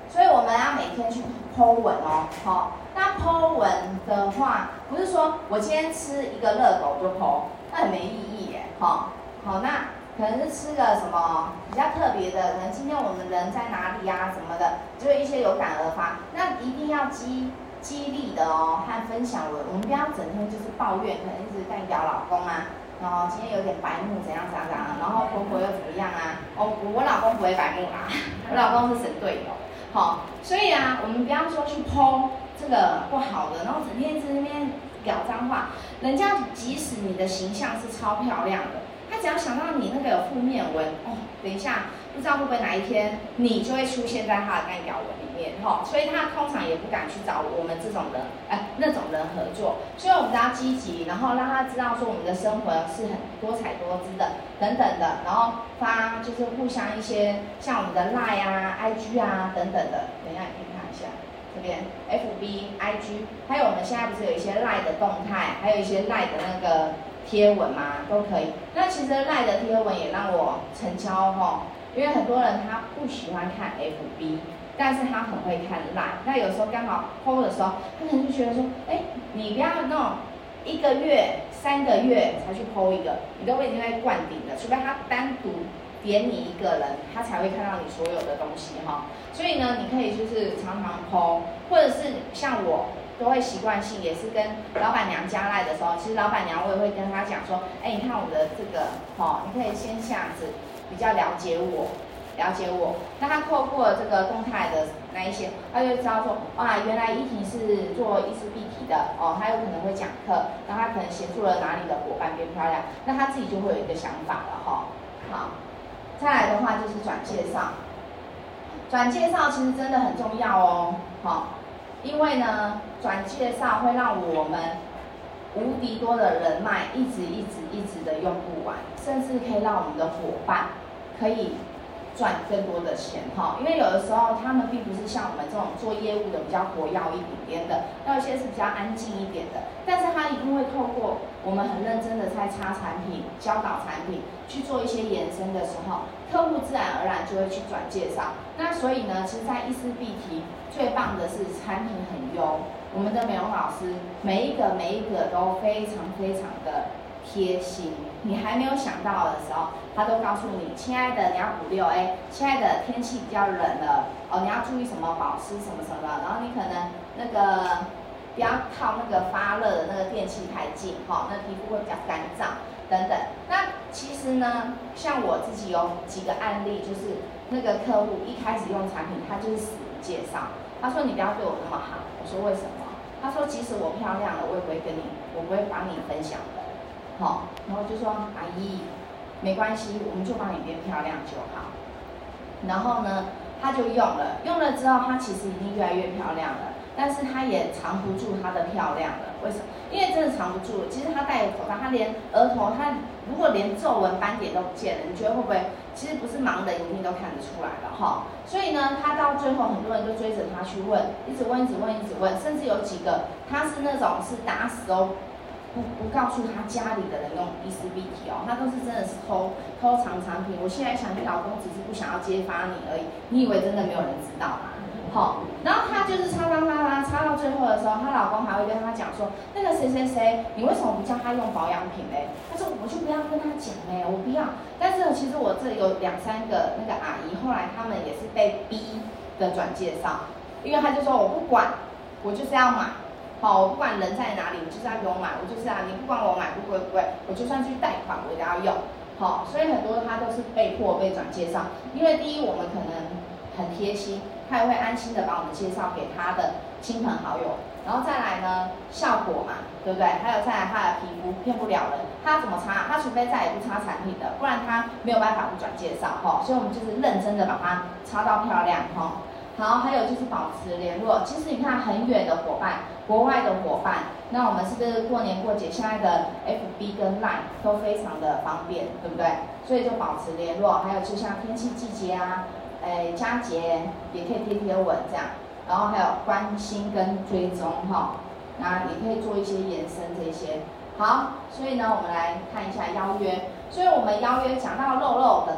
所以我们要每天去 po 文哦。好、那 po 文的话，不是说我今天吃一个热狗就 po，那很没意义耶。好、哦，好，那。可能是吃个什么比较特别的，可能今天我们人在哪里呀、啊、什么的，就一些有感而发。那一定要激激励的哦，和分享文，我们不要整天就是抱怨，可能一直干掉老公啊，然后今天有点白目怎样怎样怎样，然后婆婆又怎么样啊？哦，我老公不会白目啊，我老公是神队友。好，所以啊，我们不要说去剖这个不好的，然后整天在那边表脏话，人家即使你的形象是超漂亮的。只要想到你那个有负面文哦，等一下不知道会不会哪一天你就会出现在他的干掉文里面哈、哦，所以他通常也不敢去找我们这种人哎那种人合作，所以我们都要积极，然后让他知道说我们的生活是很多彩多姿的等等的，然后发就是互相一些像我们的 lie 啊、IG 啊等等的，等一下你可以看一下这边 FB、IG，还有我们现在不是有一些 Lie 的动态，还有一些 Lie 的那个。贴文嘛都可以，那其实赖的贴文也让我成交哈，因为很多人他不喜欢看 FB，但是他很会看赖。那有时候刚好 PO 的时候，他可能就觉得说，哎，你不要那种一个月、三个月才去 PO 一个，你都会已经在灌顶了，除非他单独点你一个人，他才会看到你所有的东西哈。所以呢，你可以就是常常 PO，或者是像我。都会习惯性，也是跟老板娘加赖的时候，其实老板娘我也会跟她讲说，哎，你看我的这个，哦，你可以先这样子比较了解我，了解我。那她透过这个动态的那一些，她就知道说，哇，原来依婷是做意思必提的，哦，她有可能会讲课，然后她可能协助了哪里的伙伴变漂亮，那她自己就会有一个想法了，哈、哦。好，再来的话就是转介绍，转介绍其实真的很重要哦，好、哦。因为呢，转介绍会让我们无敌多的人脉一直一直一直的用不完，甚至可以让我们的伙伴可以赚更多的钱哈。因为有的时候他们并不是像我们这种做业务的比较活跃一点点的，那有些是比较安静一点的，但是他一定会透过我们很认真的在擦产品、教导产品去做一些延伸的时候，客户自然而然就会去转介绍。那所以呢，其实，在意思必提。最棒的是产品很优，我们的美容老师每一个每一个都非常非常的贴心。你还没有想到的时候，他都告诉你，亲爱的，你要补六 A，亲爱的，天气比较冷了，哦，你要注意什么保湿什么什么的。然后你可能那个不要靠那个发热的那个电器太近，哈、哦，那皮肤会比较干燥等等。那其实呢，像我自己有几个案例，就是那个客户一开始用产品，他就是死介绍。他说：“你不要对我那么好。”我说：“为什么？”他说：“即使我漂亮了，我也不会跟你，我不会帮你分享的。”好，然后就说：“阿姨，没关系，我们就帮你变漂亮就好。”然后呢，他就用了，用了之后，他其实已经越来越漂亮了。但是他也藏不住他的漂亮了。为什么？因为真的藏不住。其实他戴着口罩，他连额头，他如果连皱纹斑点都不见了，你觉得会不会？其实不是盲人一定都看得出来的哈。所以呢，他到最后很多人都追着他去问，一直问，一直问，一直问，甚至有几个他是那种是打死都不不告诉他家里的人用伊丝碧媞哦，他都是真的是偷偷藏产品。我现在想，你老公只是不想要揭发你而已，你以为真的没有人知道吗？好，然后他就是擦擦擦擦擦到最后的时候，她老公还会跟他讲说，那个谁谁谁，你为什么不叫他用保养品嘞？他说我就不要跟他讲嘞，我不要。但是其实我这里有两三个那个阿姨，后来他们也是被逼的转介绍，因为他就说我不管，我就是要买，好，我不管人在哪里，我就是要给我买，我就是啊，你不管我买不贵不贵，我就算去贷款我也要用，好，所以很多他都是被迫被转介绍，因为第一我们可能很贴心。他也会安心的把我们介绍给他的亲朋好友，然后再来呢，效果嘛，对不对？还有再来他的皮肤骗不了人，他怎么擦？他除非再也不擦产品的，不然他没有办法不转介绍哈。所以我们就是认真的把它擦到漂亮哈。好，还有就是保持联络。其实你看很远的伙伴，国外的伙伴，那我们是不是过年过节现在的 FB 跟 Line 都非常的方便，对不对？所以就保持联络。还有就像天气季节啊。诶，佳节也可以贴贴文这样，然后还有关心跟追踪哈，那也可以做一些延伸这些。好，所以呢，我们来看一下邀约。所以我们邀约讲到肉肉等，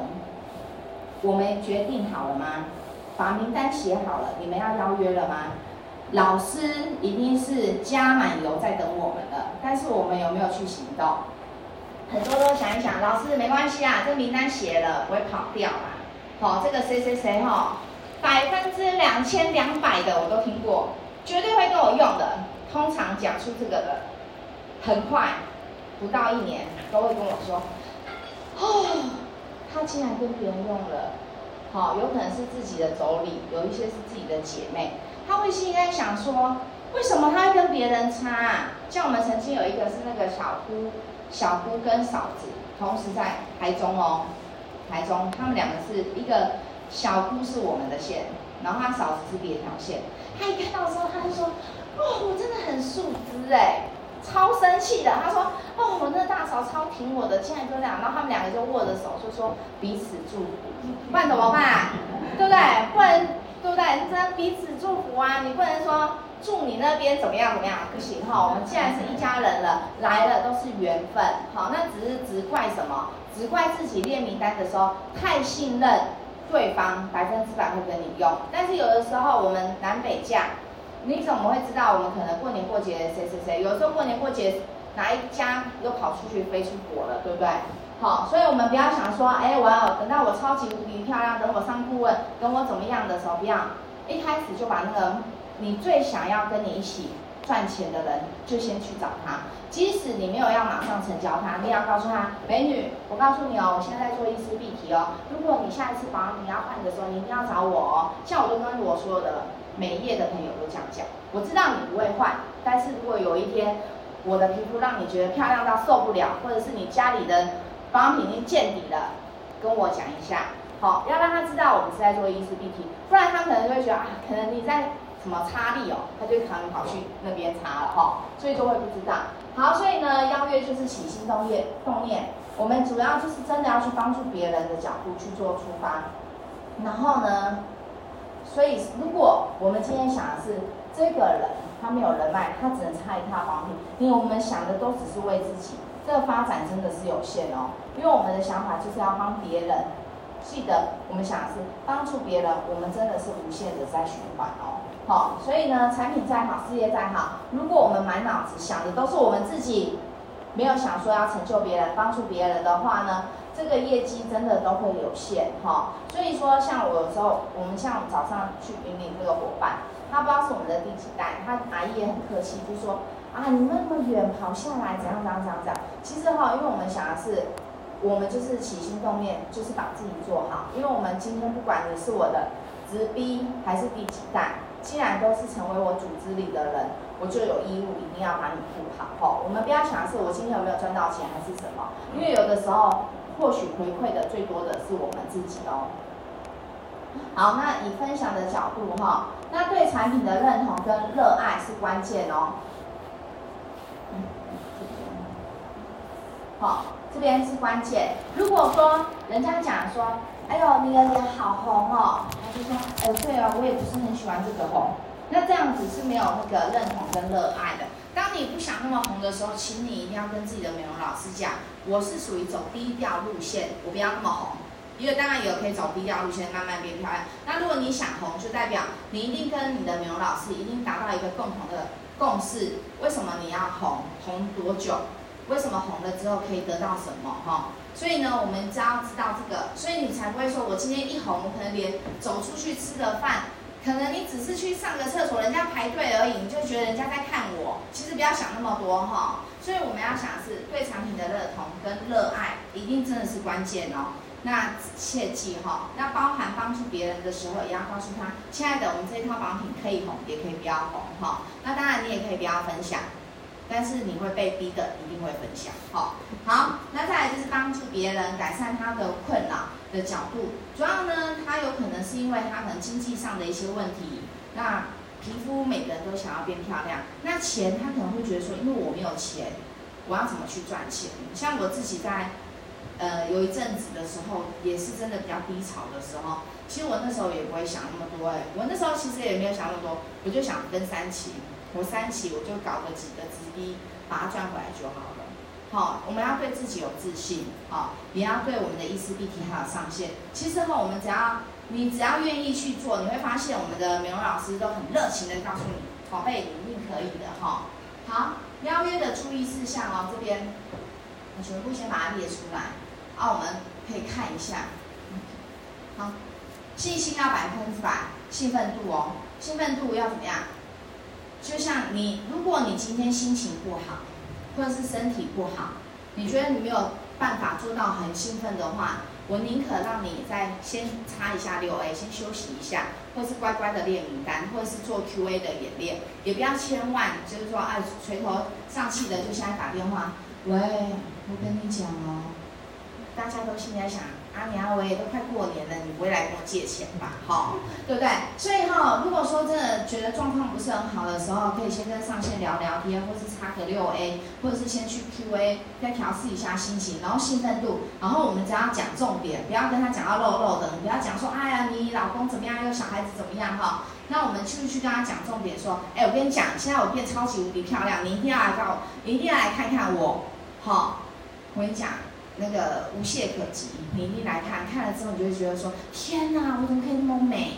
我们决定好了吗？把名单写好了，你们要邀约了吗？老师一定是加满油在等我们的，但是我们有没有去行动？很多都想一想，老师没关系啊，这名单写了不会跑掉啦。好，这个谁谁谁哈，百分之两千两百的我都听过，绝对会跟我用的。通常讲出这个的，很快不到一年都会跟我说，哦，他竟然跟别人用了，好，有可能是自己的妯娌，有一些是自己的姐妹，他会心里在想说，为什么他会跟别人差啊？像我们曾经有一个是那个小姑，小姑跟嫂子同时在台中哦。台中，他们两个是一个小姑是我们的线，然后他嫂子是别条线。他一看到的时候，他就说：“哦，我真的很素质哎，超生气的。”他说：“哦，我那大嫂超挺我的，竟然就这样。”然后他们两个就握着手，就说彼此祝福。不然怎么办？对不对？不然对不对？你只能彼此祝福啊！你不能说祝你那边怎么样怎么样，不行哈。我们既然是一家人了，来了都是缘分。好，那只是只怪什么？只怪自己列名单的时候太信任对方，百分之百会跟你用。但是有的时候我们南北嫁，你怎么会知道我们可能过年过节谁谁谁？有时候过年过节哪一家又跑出去飞出国了，对不对？好，所以我们不要想说，哎，我要等到我超级无敌漂亮，等我上顾问，等我怎么样的时候，不要一开始就把那个你最想要跟你一起赚钱的人，就先去找他。即使你没有要马上成交他，你也要告诉他，美女，我告诉你哦，我现在在做一丝必提哦。如果你下一次保养品要换的时候，你一定要找我哦。像我都跟我所有的美业的朋友都这样讲。我知道你不会换，但是如果有一天我的皮肤让你觉得漂亮到受不了，或者是你家里的保养品已经见底了，跟我讲一下，好，要让他知道我们是在做伊丝碧媞，不然他可能就会觉得啊，可能你在什么擦力哦，他就可能跑去那边擦了哈，所以就会不知道。好，所以呢，邀约就是起心动念，动念。我们主要就是真的要去帮助别人的角度去做出发。然后呢，所以如果我们今天想的是这个人他没有人脉，他只能差一套保养品，因为我们想的都只是为自己，这个发展真的是有限哦。因为我们的想法就是要帮别人，记得我们想的是帮助别人，我们真的是无限的在循环哦。好，所以呢，产品再好，事业再好，如果我们满脑子想的都是我们自己，没有想说要成就别人、帮助别人的话呢，这个业绩真的都会有限哈。所以说，像我有时候，我们像早上去领领这个伙伴，他不知道是我们的第几代，他阿姨也很客气，就说啊，你们那么远跑下来，怎样怎样怎样怎样。其实哈，因为我们想的是，我们就是起心动念，就是把自己做好。因为我们今天不管你是我的直逼还是第几代。既然都是成为我组织里的人，我就有义务一定要把你顾好。哈，我们不要想的是我今天有没有赚到钱还是什么，因为有的时候或许回馈的最多的是我们自己哦。好，那以分享的角度哈，那对产品的认同跟热爱是关键哦。好，这边是关键。如果说人家讲说，哎呦，你的脸好红哦，他就说，哎，对啊，我也不是很喜欢这个红。那这样子是没有那个认同跟热爱的。当你不想那么红的时候，请你一定要跟自己的美容老师讲，我是属于走低调路线，我不要那么红。因为当然也可以走低调路线，慢慢变漂亮。那如果你想红，就代表你一定跟你的美容老师一定达到一个共同的共识。为什么你要红？红多久？为什么红了之后可以得到什么？哈，所以呢，我们只要知道这个，所以你才不会说我今天一红，我可能连走出去吃个饭。可能你只是去上个厕所，人家排队而已，你就觉得人家在看我。其实不要想那么多哈。所以我们要想的是对产品的认同跟热爱，一定真的是关键哦。那切记哈，那包含帮助别人的时候，也要告诉他，亲爱的，我们这一套保养品可以红，也可以不要红哈。那当然你也可以不要分享，但是你会被逼的，一定会分享。好，好，那再来就是帮助别人改善他的困扰。的角度，主要呢，他有可能是因为他可能经济上的一些问题，那皮肤每个人都想要变漂亮，那钱他可能会觉得说，因为我没有钱，我要怎么去赚钱？像我自己在，呃，有一阵子的时候，也是真的比较低潮的时候，其实我那时候也不会想那么多，哎，我那时候其实也没有想那么多，我就想跟三期，我三期我就搞个几个直逼，把它赚回来就好了。好，我们要对自己有自信，好，也要对我们的意思必提还有上限。其实哈，我们只要你只要愿意去做，你会发现我们的美容老师都很热情的告诉你，宝贝，你一定可以的哈。好，邀约的注意事项哦，这边我全部先把它列出来，啊，我们可以看一下。好，信心要百分之百，兴奋度哦，兴奋度要怎么样？就像你，如果你今天心情不好。或者是身体不好，你觉得你没有办法做到很兴奋的话，我宁可让你再先擦一下六 A，先休息一下，或是乖乖的练名单，或者是做 QA 的演练，也不要千万就是说哎垂头丧气的就现在打电话，喂，我跟你讲哦，大家都现在想。阿娘，我也都快过年了，你不会来跟我借钱吧？好，对不对？所以哈，如果说真的觉得状况不是很好的时候，可以先跟上线聊聊天，或是插个六 A，或者是先去 QA，再调试一下心情，然后兴奋度，然后我们只要讲重点，不要跟他讲到漏漏的，你不要讲说，哎呀，你老公怎么样，又小孩子怎么样哈？那我们去去跟他讲重点，说，哎，我跟你讲，现在我变超级无敌漂亮，你一定要来到，你一定要来看看我，好，我跟你讲。那个无懈可击，你一定来看，看了之后你就会觉得说，天哪，我怎么可以那么美？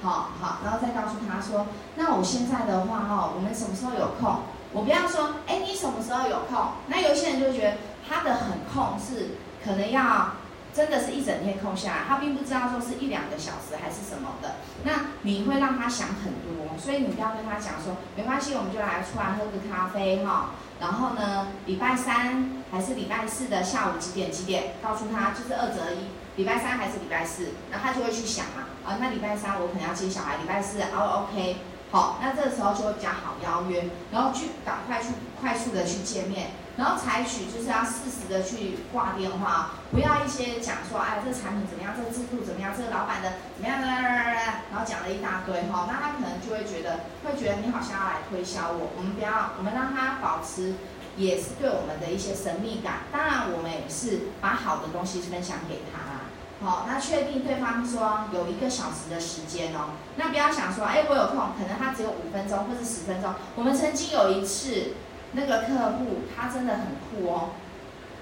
好好，然后再告诉他说，那我现在的话哈，我们什么时候有空？我不要说，哎，你什么时候有空？那有些人就觉得他的很空是可能要真的是一整天空下来，他并不知道说是一两个小时还是什么的。那你会让他想很多，所以你不要跟他讲说，没关系，我们就来出来喝个咖啡哈。然后呢，礼拜三还是礼拜四的下午几点几点？告诉他就是二择一，礼拜三还是礼拜四？然后他就会去想嘛，啊，那礼拜三我可能要接小孩，礼拜四哦，OK，好，那这个时候就会比较好邀约，然后去赶快去快速的去见面，然后采取就是要适时的去挂电话，不要一些讲说，哎，这个产品怎么样，这个制度怎么样，这个老板的怎么样，然后讲了一大堆哈，那他可能就会觉得，会觉得你好像要来推销我，我们不要，我们让他保持。也是对我们的一些神秘感，当然我们也是把好的东西分享给他啦。好，那确定对方说有一个小时的时间哦，那不要想说，哎，我有空，可能他只有五分钟或是十分钟。我们曾经有一次，那个客户他真的很酷哦，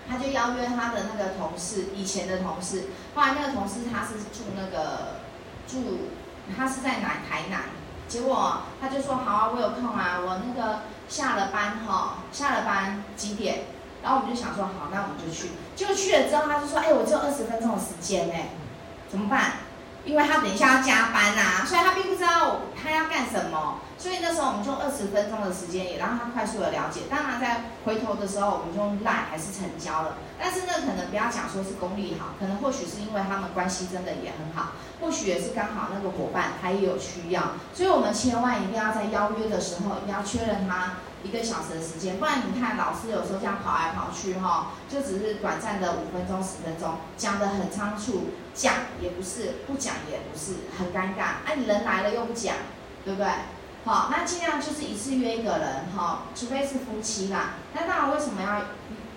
他就邀约他的那个同事，以前的同事，后来那个同事他是住那个住，他是在南台南，结果他就说好啊，我有空啊，我那个。下了班哈，下了班几点？然后我们就想说，好，那我们就去。就去了之后，他就说，哎，我只有二十分钟的时间呢，怎么办？因为他等一下要加班呐、啊，所以他并不知道他要干什么。所以那时候我们就二十分钟的时间，也让他快速的了解。当然在回头的时候，我们就用赖还是成交了。但是呢，可能不要讲说是功力好，可能或许是因为他们关系真的也很好，或许也是刚好那个伙伴他也有需要。所以我们千万一定要在邀约的时候，一定要确认他一个小时的时间，不然你看老师有时候这样跑来跑去哈，就只是短暂的五分钟十分钟，讲得很仓促，讲也不是，不讲也不是，很尴尬。哎、你人来了又不讲，对不对？好，那尽量就是一次约一个人，哈，除非是夫妻啦。那当然为什么要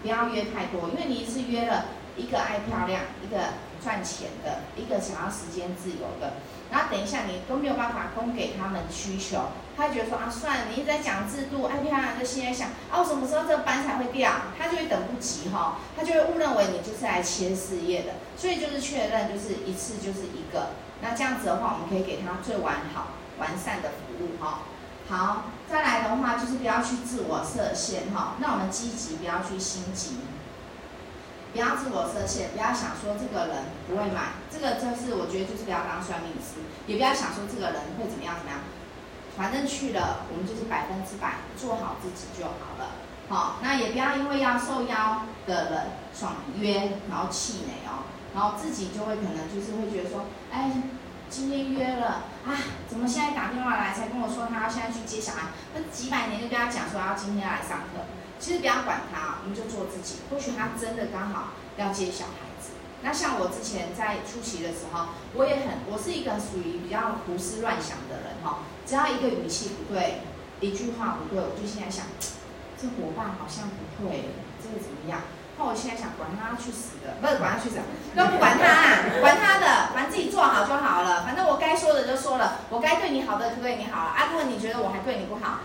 不要约太多？因为你一次约了一个爱漂亮，一个赚钱的，一个想要时间自由的。然后等一下，你都没有办法供给他们需求，他觉得说啊，算了，你一直在讲制度，爱漂亮，就心里想啊，我什么时候这个班才会掉？他就会等不及哈，他就会误认为你就是来切事业的，所以就是确认，就是一次就是一个，那这样子的话，我们可以给他最完好、完善的服务哈。好，再来的话就是不要去自我设限哈，那我们积极，不要去心急。不要自我设限，不要想说这个人不会买，这个就是我觉得就是不要当算命师，也不要想说这个人会怎么样怎么样，反正去了我们就是百分之百做好自己就好了。好，那也不要因为要受邀的人爽约，然后气馁哦，然后自己就会可能就是会觉得说，哎，今天约了啊，怎么现在打电话来才跟我说他要现在去接小孩？那几百年就跟他讲说要今天来上课。其实不要管他，我们就做自己。或许他真的刚好要接小孩子。那像我之前在出席的时候，我也很，我是一个属于比较胡思乱想的人哈。只要一个语气不对，一句话不对，我就现在想，这伙伴好像不对，这个怎么样？那我现在想，管他去死的，不是管他去死，都不管他啊，管他的，反正自己做好就好了。反正我该说的就说了，我该对你好的就对你好了。啊，如果你觉得我还对你不好，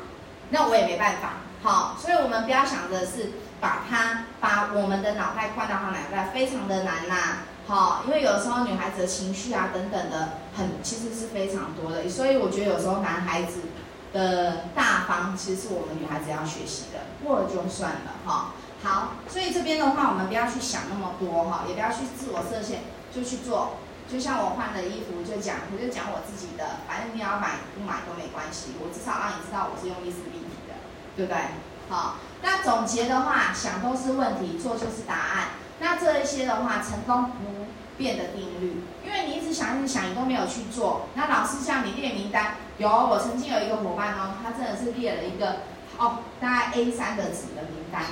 那我也没办法。好，所以我们不要想着是把他把我们的脑袋灌到他脑袋，非常的难呐。好，因为有时候女孩子的情绪啊等等的很，其实是非常多的。所以我觉得有时候男孩子的大方，其实是我们女孩子要学习的。过了就算了哈。好，所以这边的话，我们不要去想那么多哈，也不要去自我设限，就去做。就像我换了衣服，就讲我就讲我自己的，反正你要买不买都没关系，我至少让你知道我是用意思力。对不对？好，那总结的话，想都是问题，做就是答案。那这一些的话，成功不变的定律，因为你一直想一直想，你都没有去做。那老师叫你列名单，有，我曾经有一个伙伴哦，他真的是列了一个哦，大概 A 三的纸的名单，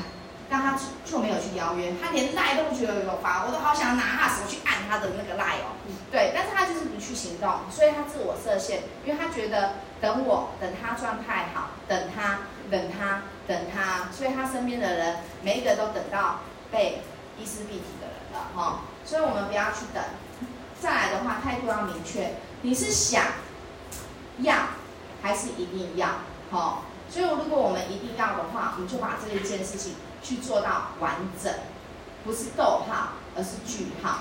但他就没有去邀约，他连赖都不觉得有发，我都好想拿他手去按他的那个赖哦。对，但是他就是不去行动，所以他自我设限，因为他觉得等我，等他状态好，等他。等他，等他，所以他身边的人每一个都等到被衣丝蔽体的人了哈，所以我们不要去等。再来的话，态度要明确，你是想要还是一定要？好，所以如果我们一定要的话，我们就把这一件事情去做到完整，不是逗号，而是句号，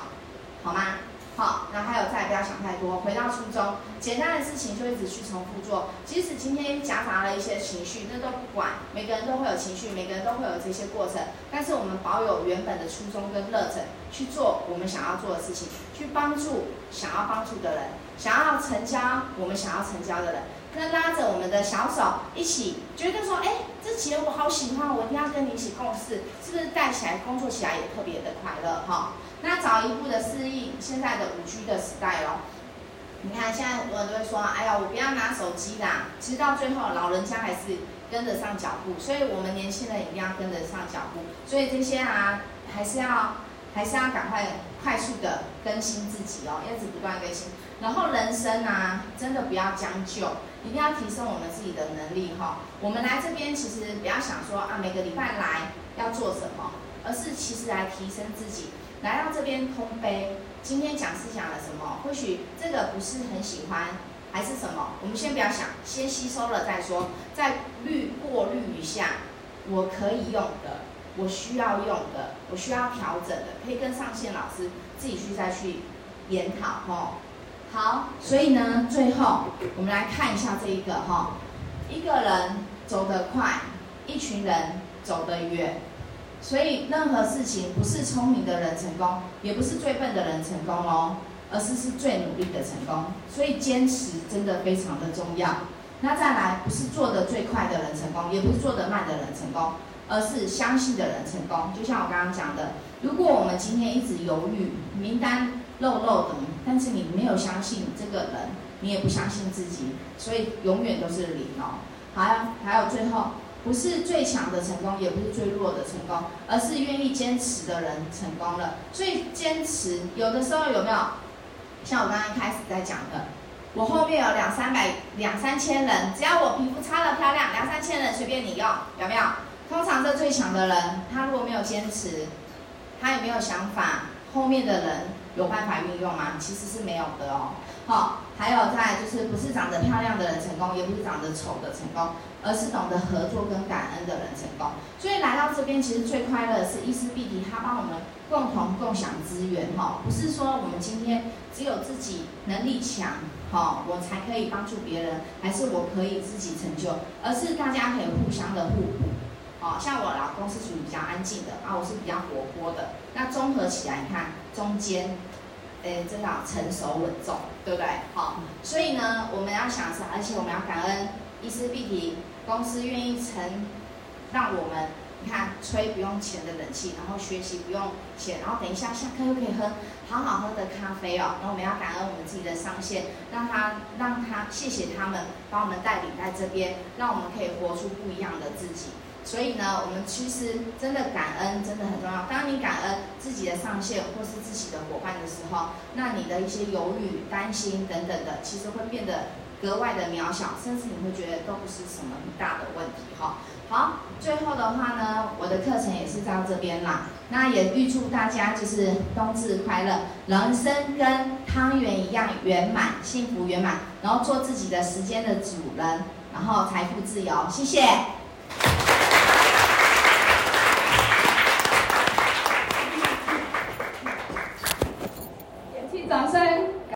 好吗？好，那还有再不要想太多，回到初衷，简单的事情就一直去重复做。即使今天夹杂了一些情绪，那都不管。每个人都会有情绪，每个人都会有这些过程。但是我们保有原本的初衷跟热忱，去做我们想要做的事情，去帮助想要帮助的人，想要成交我们想要成交的人。那拉着我们的小手一起，觉得说，哎，这企业我好喜欢，我一定要跟你一起共事，是不是带起来工作起来也特别的快乐哈？那早一步的适应现在的五 G 的时代哦，你看现在很多人都会说，哎呀，我不要拿手机啦。其实到最后，老人家还是跟得上脚步，所以我们年轻人一定要跟得上脚步。所以这些啊，还是要还是要赶快快速的更新自己哦，一直不断更新。然后人生啊，真的不要将就，一定要提升我们自己的能力哈。我们来这边其实不要想说啊，每个礼拜来要做什么，而是其实来提升自己。来到这边空杯，今天讲师讲了什么？或许这个不是很喜欢，还是什么？我们先不要想，先吸收了再说。再滤过滤一下，我可以用的，我需要用的，我需要调整的，可以跟上线老师自己去再去研讨哈。好，所以呢，最后我们来看一下这一个哈，一个人走得快，一群人走得远。所以任何事情不是聪明的人成功，也不是最笨的人成功哦，而是是最努力的成功。所以坚持真的非常的重要。那再来，不是做得最快的人成功，也不是做得慢的人成功，而是相信的人成功。就像我刚刚讲的，如果我们今天一直犹豫，名单漏漏的，但是你没有相信这个人，你也不相信自己，所以永远都是零哦。好，还有最后。不是最强的成功，也不是最弱的成功，而是愿意坚持的人成功了。所以坚持有的时候有没有？像我刚刚开始在讲的，我后面有两三百、两三千人，只要我皮肤擦得漂亮，两三千人随便你用，有没有？通常这最强的人，他如果没有坚持，他也没有想法，后面的人有办法运用吗？其实是没有的哦。好，还有再就是不是长得漂亮的人成功，也不是长得丑的成功，而是懂得合作跟感恩的人成功。所以来到这边，其实最快乐的是伊丝碧媞，他帮我们共同共享资源哈，不是说我们今天只有自己能力强，好，我才可以帮助别人，还是我可以自己成就，而是大家可以互相的互补。哦，像我老公是属于比较安静的啊，我是比较活泼的，那综合起来，你看中间。诶，真的成熟稳重，对不对？好，所以呢，我们要想是，而且我们要感恩伊丝碧媞公司愿意承让我们，你看吹不用钱的冷气，然后学习不用钱，然后等一下下课又可以喝好好喝的咖啡哦。然后我们要感恩我们自己的上线，让他让他谢谢他们把我们带领在这边，让我们可以活出不一样的自己。所以呢，我们其实真的感恩真的很重要。当你感恩自己的上线或是自己的伙伴的时候，那你的一些犹豫、担心等等的，其实会变得格外的渺小，甚至你会觉得都不是什么大的问题哈。好，最后的话呢，我的课程也是到这边啦。那也预祝大家就是冬至快乐，人生跟汤圆一样圆满、幸福圆满，然后做自己的时间的主人，然后财富自由。谢谢。